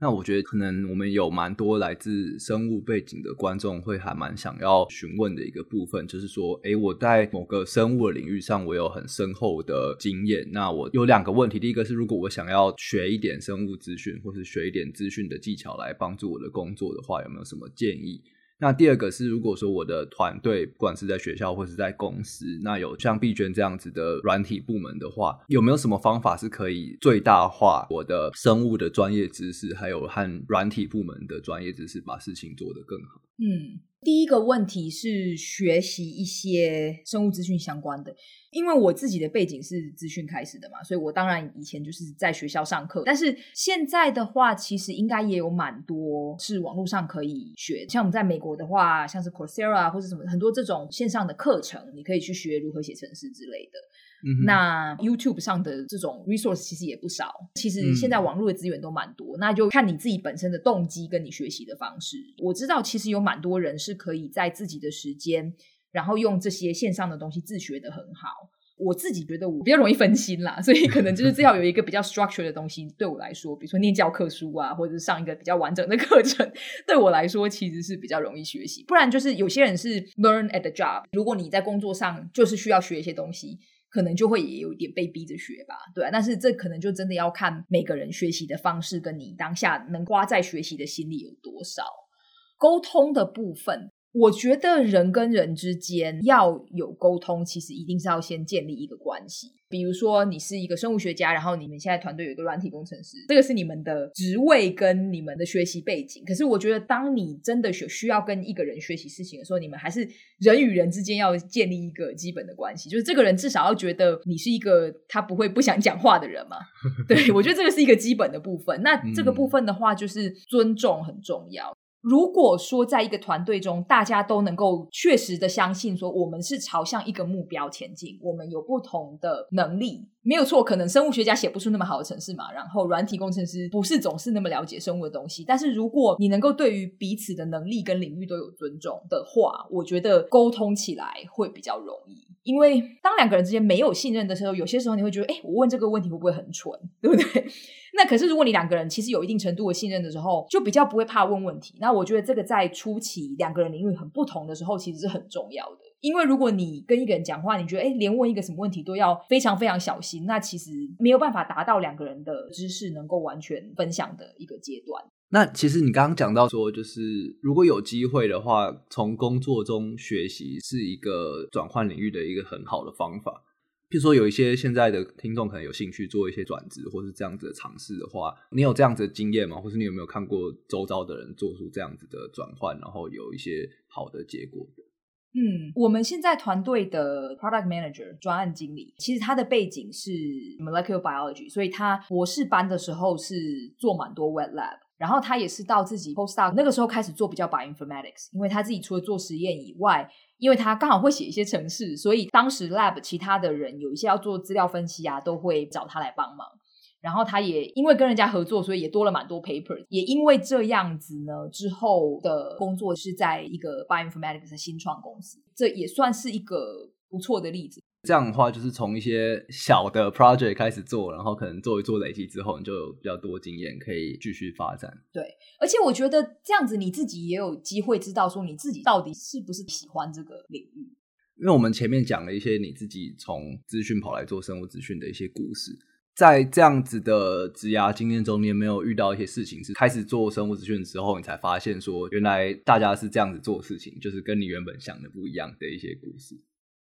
那我觉得可能我们有蛮多来自生物背景的观众会还蛮想要询问的一个部分，就是说，诶，我在某个生物的领域上，我有很深厚的经验。那我有两个问题，第一个是，如果我想要学一点生物资讯，或是学一点资讯的技巧来帮助我的工作的话，有没有什么建议？那第二个是，如果说我的团队不管是在学校或是在公司，那有像碧娟这样子的软体部门的话，有没有什么方法是可以最大化我的生物的专业知识，还有和软体部门的专业知识，把事情做得更好？嗯。第一个问题是学习一些生物资讯相关的，因为我自己的背景是资讯开始的嘛，所以我当然以前就是在学校上课。但是现在的话，其实应该也有蛮多是网络上可以学，像我们在美国的话，像是 Coursera 或者什么很多这种线上的课程，你可以去学如何写程式之类的。嗯、那 YouTube 上的这种 resource 其实也不少，其实现在网络的资源都蛮多，嗯，那就看你自己本身的动机跟你学习的方式。我知道其实有蛮多人是是可以在自己的时间，然后用这些线上的东西自学得很好。我自己觉得我比较容易分心啦，所以可能就是最好有一个比较 structure 的东西对我来说，比如说念教科书啊，或者是上一个比较完整的课程，对我来说其实是比较容易学习。不然就是有些人是 learn at the job，如果你在工作上就是需要学一些东西，可能就会也有一点被逼着学吧，对。但是这可能就真的要看每个人学习的方式，跟你当下能花在学习的心力有多少。沟通的部分。我觉得人跟人之间要有沟通，其实一定是要先建立一个关系。比如说，你是一个生物学家，然后你们现在团队有一个软体工程师，这个是你们的职位跟你们的学习背景。可是，我觉得当你真的需需要跟一个人学习事情的时候，你们还是人与人之间要建立一个基本的关系，就是这个人至少要觉得你是一个他不会不想讲话的人嘛。对，我觉得这个是一个基本的部分。那这个部分的话，就是尊重很重要。如果说在一个团队中，大家都能够确实的相信说，我们是朝向一个目标前进，我们有不同的能力，没有错。可能生物学家写不出那么好的程式嘛，然后软体工程师不是总是那么了解生物的东西。但是如果你能够对于彼此的能力跟领域都有尊重的话，我觉得沟通起来会比较容易。因为当两个人之间没有信任的时候，有些时候你会觉得，哎，我问这个问题会不会很蠢，对不对？那可是如果你两个人其实有一定程度的信任的时候，就比较不会怕问问题。那我觉得这个在初期两个人领域很不同的时候，其实是很重要的。因为如果你跟一个人讲话，你觉得，哎，连问一个什么问题都要非常非常小心，那其实没有办法达到两个人的知识能够完全分享的一个阶段。那其实你刚刚讲到说，就是如果有机会的话，从工作中学习是一个转换领域的一个很好的方法。譬如说，有一些现在的听众可能有兴趣做一些转职，或是这样子的尝试的话，你有这样子的经验吗？或是你有没有看过周遭的人做出这样子的转换，然后有一些好的结果？嗯，我们现在团队的 product manager 专案经理，其实他的背景是 molecular biology，所以他博士班的时候是做蛮多 wet lab。然后他也是到自己 postdoc 那个时候开始做比较 bioinformatics，因为他自己除了做实验以外，因为他刚好会写一些程式，所以当时 lab 其他的人有一些要做资料分析啊，都会找他来帮忙。然后他也因为跟人家合作，所以也多了蛮多 paper。也因为这样子呢，之后的工作是在一个 bioinformatics 新创公司，这也算是一个不错的例子。这样的话，就是从一些小的 project 开始做，然后可能做一做累积之后，你就有比较多经验可以继续发展。对，而且我觉得这样子你自己也有机会知道说你自己到底是不是喜欢这个领域。因为我们前面讲了一些你自己从资讯跑来做生物资讯的一些故事，在这样子的职涯经验中，你有没有遇到一些事情是开始做生物资讯之后，你才发现说原来大家是这样子做事情，就是跟你原本想的不一样的一些故事？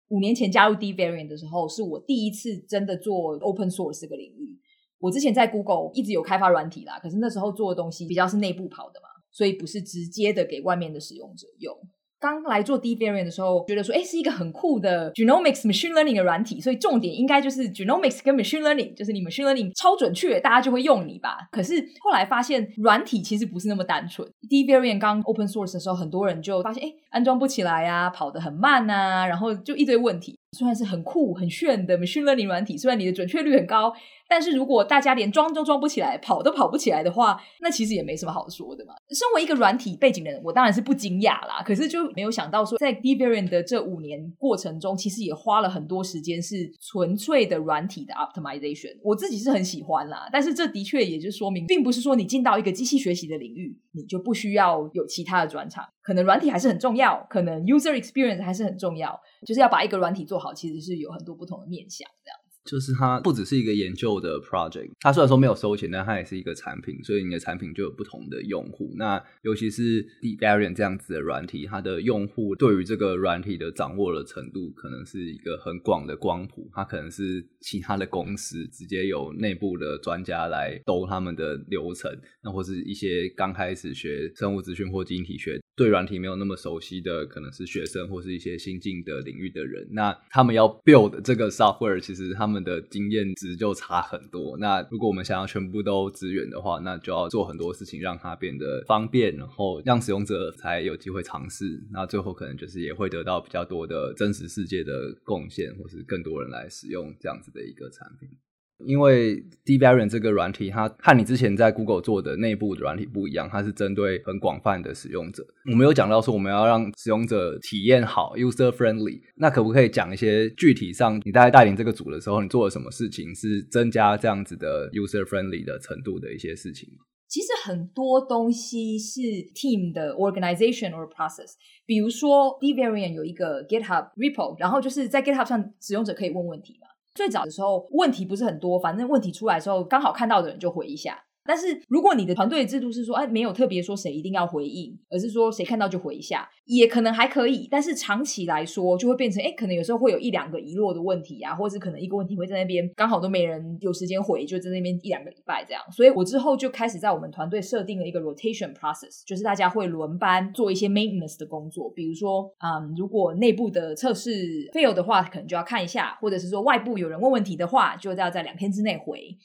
五年前加入 DVariant 的时候，是我第一次真的做 open source 这个领域。我之前在 Google 一直有开发软体啦，可是那时候做的东西比较是内部跑的嘛，所以不是直接的给外面的使用者用。刚来做 DVariant 的时候，觉得说，哎，是一个很酷的 genomics machine learning 的软体，所以重点应该就是 genomics 跟 machine learning，就是你 machine learning 超准确，大家就会用你吧。可是后来发现，软体其实不是那么单纯。DVariant 刚 open source 的时候，很多人就发现，哎，安装不起来啊，跑得很慢啊，然后就一堆问题。虽然是很酷很炫的 machine learning 软体，虽然你的准确率很高，但是如果大家连装都装不起来，跑都跑不起来的话，那其实也没什么好说的嘛。身为一个软体背景的人，我当然是不惊讶啦。可是就没有想到说，在 DVariant 的这五年过程中，其实也花了很多时间是纯粹的软体的 optimization。我自己是很喜欢啦，但是这的确也就说明，并不是说你进到一个机器学习的领域，你就不需要有其他的转场。可能软体还是很重要，可能 user experience 还是很重要，就是要把一个软体做好，其实是有很多不同的面向这样。就是它不只是一个研究的 project，它虽然说没有收钱，但它也是一个产品，所以你的产品就有不同的用户。那尤其是 d e v a r i a n 这样子的软体，它的用户对于这个软体的掌握的程度，可能是一个很广的光谱。它可能是其他的公司直接有内部的专家来兜他们的流程，那或是一些刚开始学生物资讯或晶体学，对软体没有那么熟悉的，可能是学生或是一些新进的领域的人，那他们要 build 这个 software，其实他们的经验值就差很多。那如果我们想要全部都支援的话，那就要做很多事情，让它变得方便，然后让使用者才有机会尝试。那最后可能就是也会得到比较多的真实世界的贡献，或是更多人来使用这样子的一个产品。因为 Dvarian 这个软体，它和你之前在 Google 做的内部的软体不一样，它是针对很广泛的使用者。我们有讲到说，我们要让使用者体验好，user friendly。那可不可以讲一些具体上，你大概带领这个组的时候，你做了什么事情，是增加这样子的 user friendly 的程度的一些事情？其实很多东西是 team 的 organization or process，比如说 Dvarian 有一个 GitHub repo，然后就是在 GitHub 上使用者可以问问题嘛。最早的时候问题不是很多，反正问题出来之后刚好看到的人就回一下。但是如果你的团队制度是说，哎，没有特别说谁一定要回应，而是说谁看到就回一下，也可能还可以。但是长期来说，就会变成，哎，可能有时候会有一两个遗落的问题啊，或者是可能一个问题会在那边刚好都没人有时间回，就在那边一两个礼拜这样。所以我之后就开始在我们团队设定了一个 rotation process，就是大家会轮班做一些 maintenance 的工作。比如说，嗯，如果内部的测试 fail 的话，可能就要看一下，或者是说外部有人问问题的话，就要在两天之内回。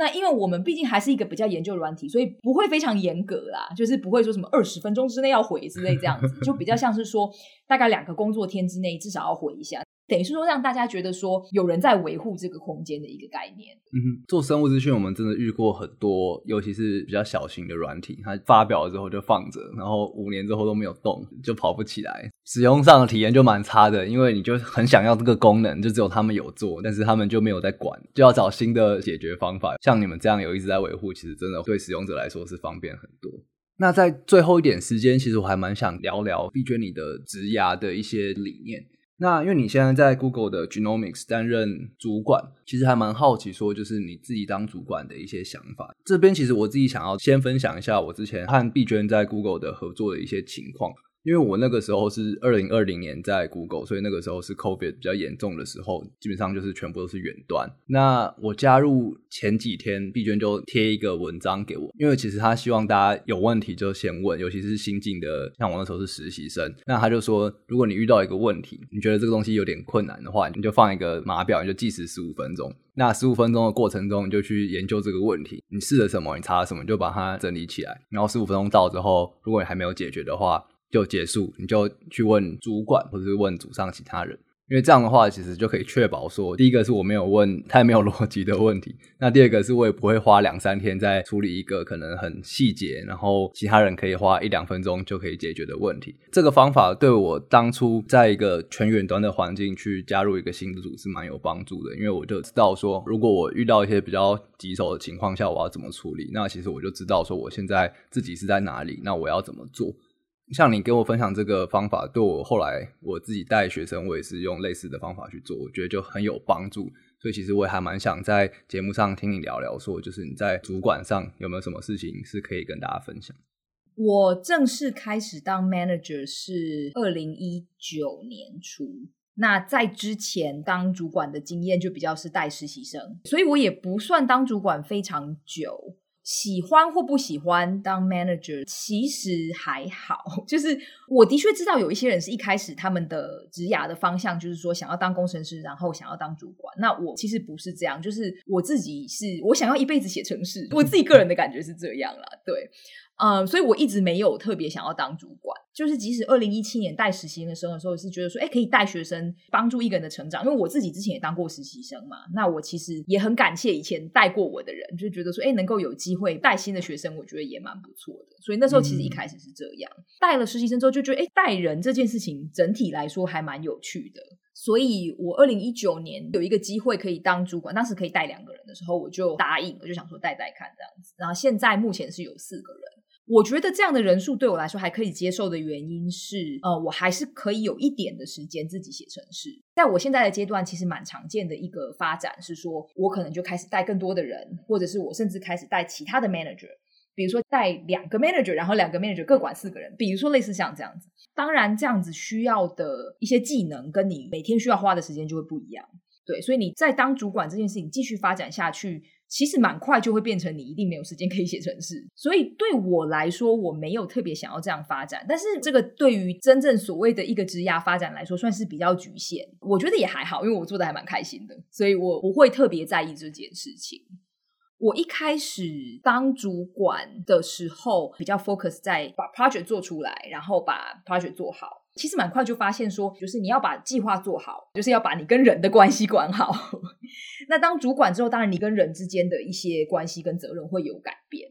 那因为我们毕竟还是一个比较研究软体，所以不会非常严格啦，就是不会说什么二十分钟之内要回之类这样子，就比较像是说大概两个工作天之内至少要回一下。等于是说，让大家觉得说有人在维护这个空间的一个概念。嗯哼，做生物资讯，我们真的遇过很多，尤其是比较小型的软体，它发表了之后就放着，然后五年之后都没有动，就跑不起来。使用上的体验就蛮差的，因为你就很想要这个功能，就只有他们有做，但是他们就没有在管，就要找新的解决方法。像你们这样有一直在维护，其实真的对使用者来说是方便很多。那在最后一点时间，其实我还蛮想聊聊毕娟你的职涯的一些理念。那因为你现在在 Google 的 Genomics 担任主管，其实还蛮好奇，说就是你自己当主管的一些想法。这边其实我自己想要先分享一下我之前和毕娟在 Google 的合作的一些情况。因为我那个时候是二零二零年在 Google，所以那个时候是 COVID 比较严重的时候，基本上就是全部都是远端。那我加入前几天，毕娟就贴一个文章给我，因为其实他希望大家有问题就先问，尤其是新进的，像我那时候是实习生，那他就说，如果你遇到一个问题，你觉得这个东西有点困难的话，你就放一个码表，你就计时十五分钟。那十五分钟的过程中，你就去研究这个问题，你试了什么，你查了什么，你就把它整理起来。然后十五分钟到之后，如果你还没有解决的话，就结束，你就去问主管，或者是问组上其他人，因为这样的话，其实就可以确保说，第一个是我没有问太没有逻辑的问题，那第二个是我也不会花两三天在处理一个可能很细节，然后其他人可以花一两分钟就可以解决的问题。这个方法对我当初在一个全远端的环境去加入一个新的组是蛮有帮助的，因为我就知道说，如果我遇到一些比较棘手的情况下，我要怎么处理，那其实我就知道说我现在自己是在哪里，那我要怎么做。像你给我分享这个方法，对我后来我自己带学生，我也是用类似的方法去做，我觉得就很有帮助。所以其实我也还蛮想在节目上听你聊聊，说就是你在主管上有没有什么事情是可以跟大家分享。我正式开始当 manager 是二零一九年初，那在之前当主管的经验就比较是带实习生，所以我也不算当主管非常久。喜欢或不喜欢当 manager，其实还好。就是我的确知道有一些人是一开始他们的职涯的方向就是说想要当工程师，然后想要当主管。那我其实不是这样，就是我自己是我想要一辈子写程式，我自己个人的感觉是这样啦。对。嗯，所以我一直没有特别想要当主管，就是即使二零一七年带实习生的时候，是觉得说，哎，可以带学生，帮助一个人的成长。因为我自己之前也当过实习生嘛，那我其实也很感谢以前带过我的人，就觉得说，哎，能够有机会带新的学生，我觉得也蛮不错的。所以那时候其实一开始是这样，嗯、带了实习生之后，就觉得，哎，带人这件事情整体来说还蛮有趣的。所以我二零一九年有一个机会可以当主管，当时可以带两个人的时候，我就答应，我就想说带带看这样子。然后现在目前是有四个人。我觉得这样的人数对我来说还可以接受的原因是，呃，我还是可以有一点的时间自己写程式。在我现在的阶段，其实蛮常见的一个发展是说，我可能就开始带更多的人，或者是我甚至开始带其他的 manager，比如说带两个 manager，然后两个 manager 各管四个人，比如说类似像这样子。当然，这样子需要的一些技能跟你每天需要花的时间就会不一样。对，所以你在当主管这件事情继续发展下去。其实蛮快就会变成你一定没有时间可以写程式，所以对我来说，我没有特别想要这样发展。但是这个对于真正所谓的一个职涯发展来说，算是比较局限。我觉得也还好，因为我做的还蛮开心的，所以我不会特别在意这件事情。我一开始当主管的时候，比较 focus 在把 project 做出来，然后把 project 做好。其实蛮快就发现说，就是你要把计划做好，就是要把你跟人的关系管好。那当主管之后，当然你跟人之间的一些关系跟责任会有改变。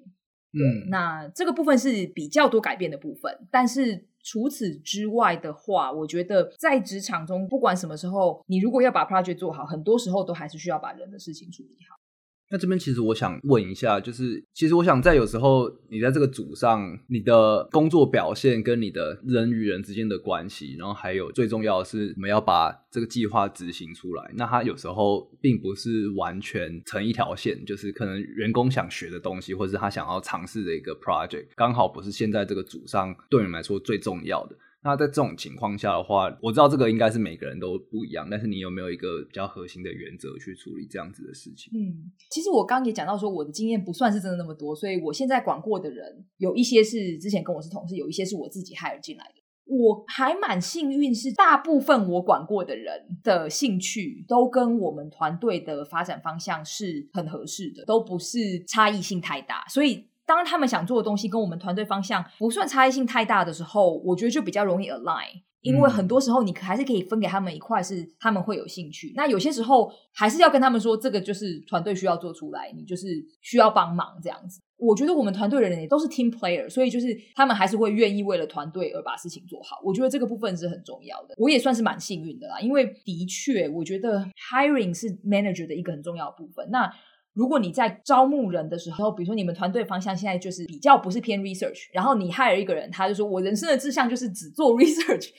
对，嗯，那这个部分是比较多改变的部分。但是除此之外的话，我觉得在职场中，不管什么时候，你如果要把 project 做好，很多时候都还是需要把人的事情处理好。那这边其实我想问一下，就是其实我想在有时候你在这个组上，你的工作表现跟你的人与人之间的关系，然后还有最重要的是我们要把这个计划执行出来。那它有时候并不是完全成一条线，就是可能员工想学的东西，或是他想要尝试的一个 project，刚好不是现在这个组上对你们来说最重要的。那在这种情况下的话，我知道这个应该是每个人都不一样，但是你有没有一个比较核心的原则去处理这样子的事情？嗯，其实我刚刚也讲到说，我的经验不算是真的那么多，所以我现在管过的人有一些是之前跟我是同事，有一些是我自己害而进来的。我还蛮幸运，是大部分我管过的人的兴趣都跟我们团队的发展方向是很合适的，都不是差异性太大，所以。当他们想做的东西跟我们团队方向不算差异性太大的时候，我觉得就比较容易 align。因为很多时候你还是可以分给他们一块是他们会有兴趣。那有些时候还是要跟他们说，这个就是团队需要做出来，你就是需要帮忙这样子。我觉得我们团队的人也都是 team player，所以就是他们还是会愿意为了团队而把事情做好。我觉得这个部分是很重要的。我也算是蛮幸运的啦，因为的确我觉得 hiring 是 manager 的一个很重要的部分。那如果你在招募人的时候，比如说你们团队方向现在就是比较不是偏 research，然后你 hire 一个人，他就说我人生的志向就是只做 research，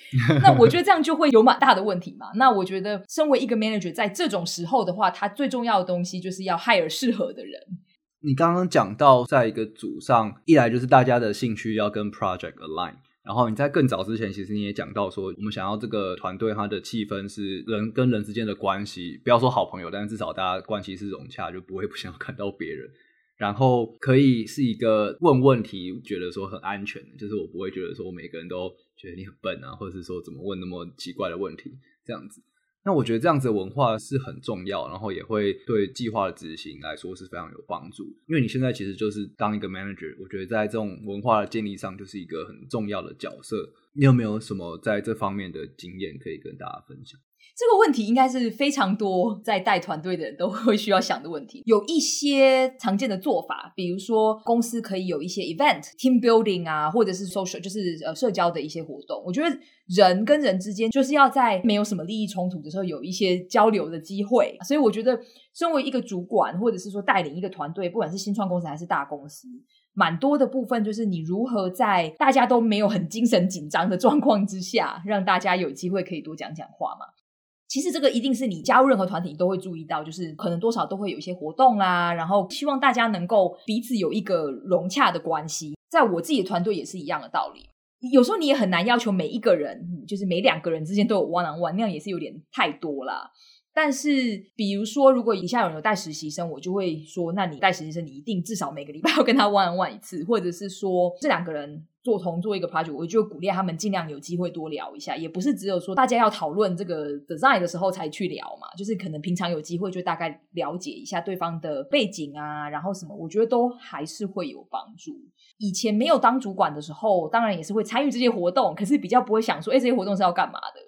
那我觉得这样就会有蛮大的问题嘛。那我觉得身为一个 manager，在这种时候的话，他最重要的东西就是要 hire 适合的人。你刚刚讲到，在一个组上，一来就是大家的兴趣要跟 project align。然后你在更早之前，其实你也讲到说，我们想要这个团队它的气氛是人跟人之间的关系，不要说好朋友，但至少大家关系是融洽，就不会不想要看到别人。然后可以是一个问问题，觉得说很安全，就是我不会觉得说我每个人都觉得你很笨啊，或者是说怎么问那么奇怪的问题这样子。那我觉得这样子的文化是很重要，然后也会对计划的执行来说是非常有帮助。因为你现在其实就是当一个 manager，我觉得在这种文化的建立上就是一个很重要的角色。你有没有什么在这方面的经验可以跟大家分享？这个问题应该是非常多在带团队的人都 会需要想的问题。有一些常见的做法，比如说公司可以有一些 event、team building 啊，或者是 social，就是呃社交的一些活动。我觉得人跟人之间就是要在没有什么利益冲突的时候有一些交流的机会。所以我觉得，身为一个主管，或者是说带领一个团队，不管是新创公司还是大公司，蛮多的部分就是你如何在大家都没有很精神紧张的状况之下，让大家有机会可以多讲讲话嘛。其实这个一定是你加入任何团体你都会注意到，就是可能多少都会有一些活动啦，然后希望大家能够彼此有一个融洽的关系。在我自己的团队也是一样的道理。有时候你也很难要求每一个人，就是每两个人之间都有 one on one，那样也是有点太多啦。但是比如说，如果以下有人有带实习生，我就会说，那你带实习生，你一定至少每个礼拜要跟他 one on one 一次，或者是说这两个人。做同做一个 project，我就鼓励他们尽量有机会多聊一下，也不是只有说大家要讨论这个 design 的时候才去聊嘛，就是可能平常有机会就大概了解一下对方的背景啊，然后什么，我觉得都还是会有帮助。以前没有当主管的时候，当然也是会参与这些活动，可是比较不会想说，哎，这些活动是要干嘛的。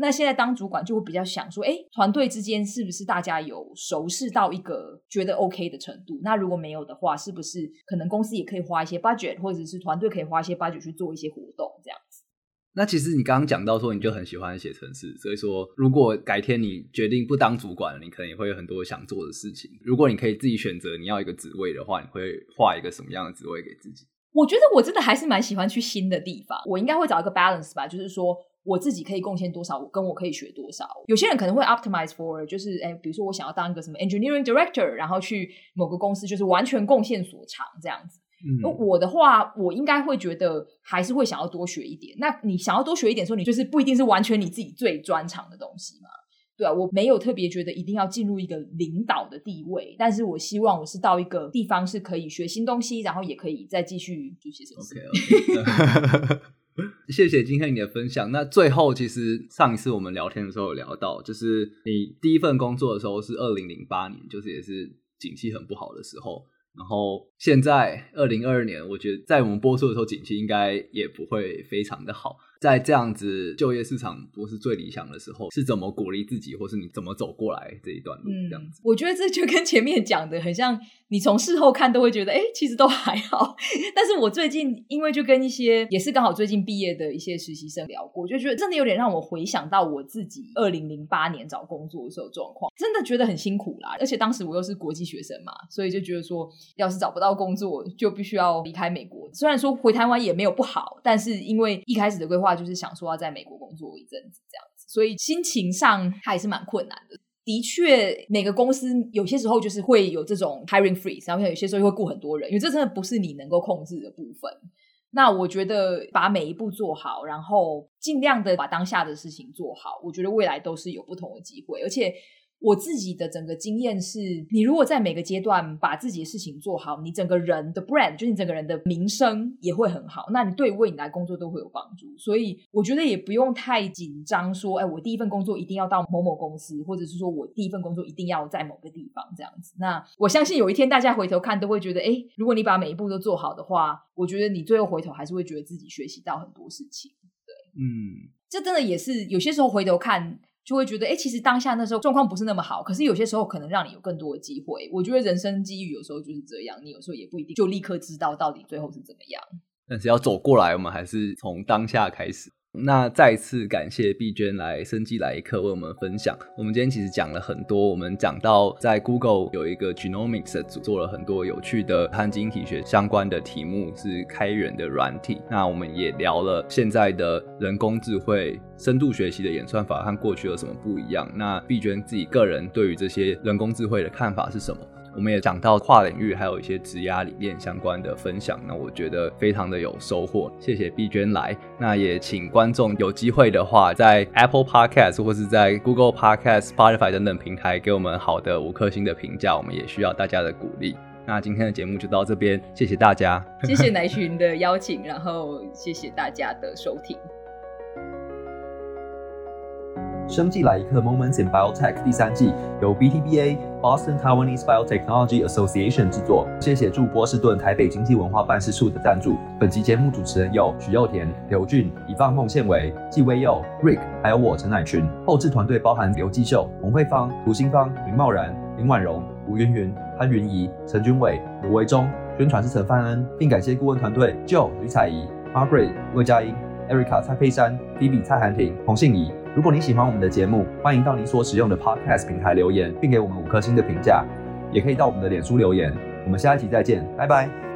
那现在当主管就会比较想说，哎，团队之间是不是大家有熟识到一个觉得 OK 的程度？那如果没有的话，是不是可能公司也可以花一些 budget，或者是团队可以花一些 budget 去做一些活动这样子？那其实你刚刚讲到说，你就很喜欢写程式，所以说如果改天你决定不当主管了，你可能也会有很多想做的事情。如果你可以自己选择你要一个职位的话，你会画一个什么样的职位给自己？我觉得我真的还是蛮喜欢去新的地方，我应该会找一个 balance 吧，就是说。我自己可以贡献多少，我跟我可以学多少。有些人可能会 optimize for，就是哎，比如说我想要当一个什么 engineering director，然后去某个公司，就是完全贡献所长这样子。嗯，我的话，我应该会觉得还是会想要多学一点。那你想要多学一点的时候，你就是不一定是完全你自己最专长的东西嘛？对啊，我没有特别觉得一定要进入一个领导的地位，但是我希望我是到一个地方是可以学新东西，然后也可以再继续做些什么事。Okay, okay. 谢谢今天你的分享。那最后，其实上一次我们聊天的时候有聊到，就是你第一份工作的时候是二零零八年，就是也是景气很不好的时候。然后现在二零二二年，我觉得在我们播出的时候，景气应该也不会非常的好。在这样子就业市场不是最理想的时候，是怎么鼓励自己，或是你怎么走过来这一段路？这样子，我觉得这就跟前面讲的很像，你从事后看都会觉得，哎，其实都还好。但是我最近因为就跟一些也是刚好最近毕业的一些实习生聊过，就觉得真的有点让我回想到我自己二零零八年找工作的时候状况，真的觉得很辛苦啦。而且当时我又是国际学生嘛，所以就觉得说，要是找不到工作，就必须要离开美国。虽然说回台湾也没有不好，但是因为一开始的规划就是想说要在美国工作一阵子这样子，所以心情上还是蛮困难的。的确，每个公司有些时候就是会有这种 hiring freeze，然后有些时候又会雇很多人，因为这真的不是你能够控制的部分。那我觉得把每一步做好，然后尽量的把当下的事情做好，我觉得未来都是有不同的机会，而且。我自己的整个经验是，你如果在每个阶段把自己的事情做好，你整个人的 brand，就是你整个人的名声也会很好。那你对未来工作都会有帮助。所以我觉得也不用太紧张，说，哎，我第一份工作一定要到某某公司，或者是说我第一份工作一定要在某个地方这样子。那我相信有一天大家回头看都会觉得，哎，如果你把每一步都做好的话，我觉得你最后回头还是会觉得自己学习到很多事情。对，嗯，这真的也是有些时候回头看。就会觉得，哎，其实当下那时候状况不是那么好，可是有些时候可能让你有更多的机会。我觉得人生机遇有时候就是这样，你有时候也不一定就立刻知道到底最后是怎么样。但是要走过来，我们还是从当下开始。那再次感谢碧娟来生机来一课为我们分享。我们今天其实讲了很多，我们讲到在 Google 有一个 Genomics 的组做了很多有趣的和晶体学相关的题目，是开源的软体。那我们也聊了现在的人工智慧、深度学习的演算法和过去有什么不一样。那碧娟自己个人对于这些人工智慧的看法是什么？我们也讲到跨领域，还有一些职涯理念相关的分享，那我觉得非常的有收获。谢谢碧娟来，那也请观众有机会的话，在 Apple Podcast 或是在 Google Podcast、Spotify 等等平台给我们好的五颗星的评价，我们也需要大家的鼓励。那今天的节目就到这边，谢谢大家，谢谢奶群的邀请，然后谢谢大家的收听。生计来一课 Moments in Biotech 第三季由 BTBA Boston Taiwanese Biotechnology Association 制作，谢谢驻波士顿台北经济文化办事处的赞助。本集节目主持人有许祐田、刘俊、以放孟宪维、纪威佑、Rick，还有我陈乃群。后制团队包含刘继秀、洪慧芳、涂新芳、林茂然、林婉容、吴云云、潘云仪、陈君伟、卢维忠。宣传是陈范恩，并感谢顾问团队 Joe 吕彩怡、Margaret 魏佳音、Erica 蔡佩珊、Phoebe 蔡涵婷、洪信怡。如果你喜欢我们的节目，欢迎到你所使用的 Podcast 平台留言，并给我们五颗星的评价，也可以到我们的脸书留言。我们下一集再见，拜拜。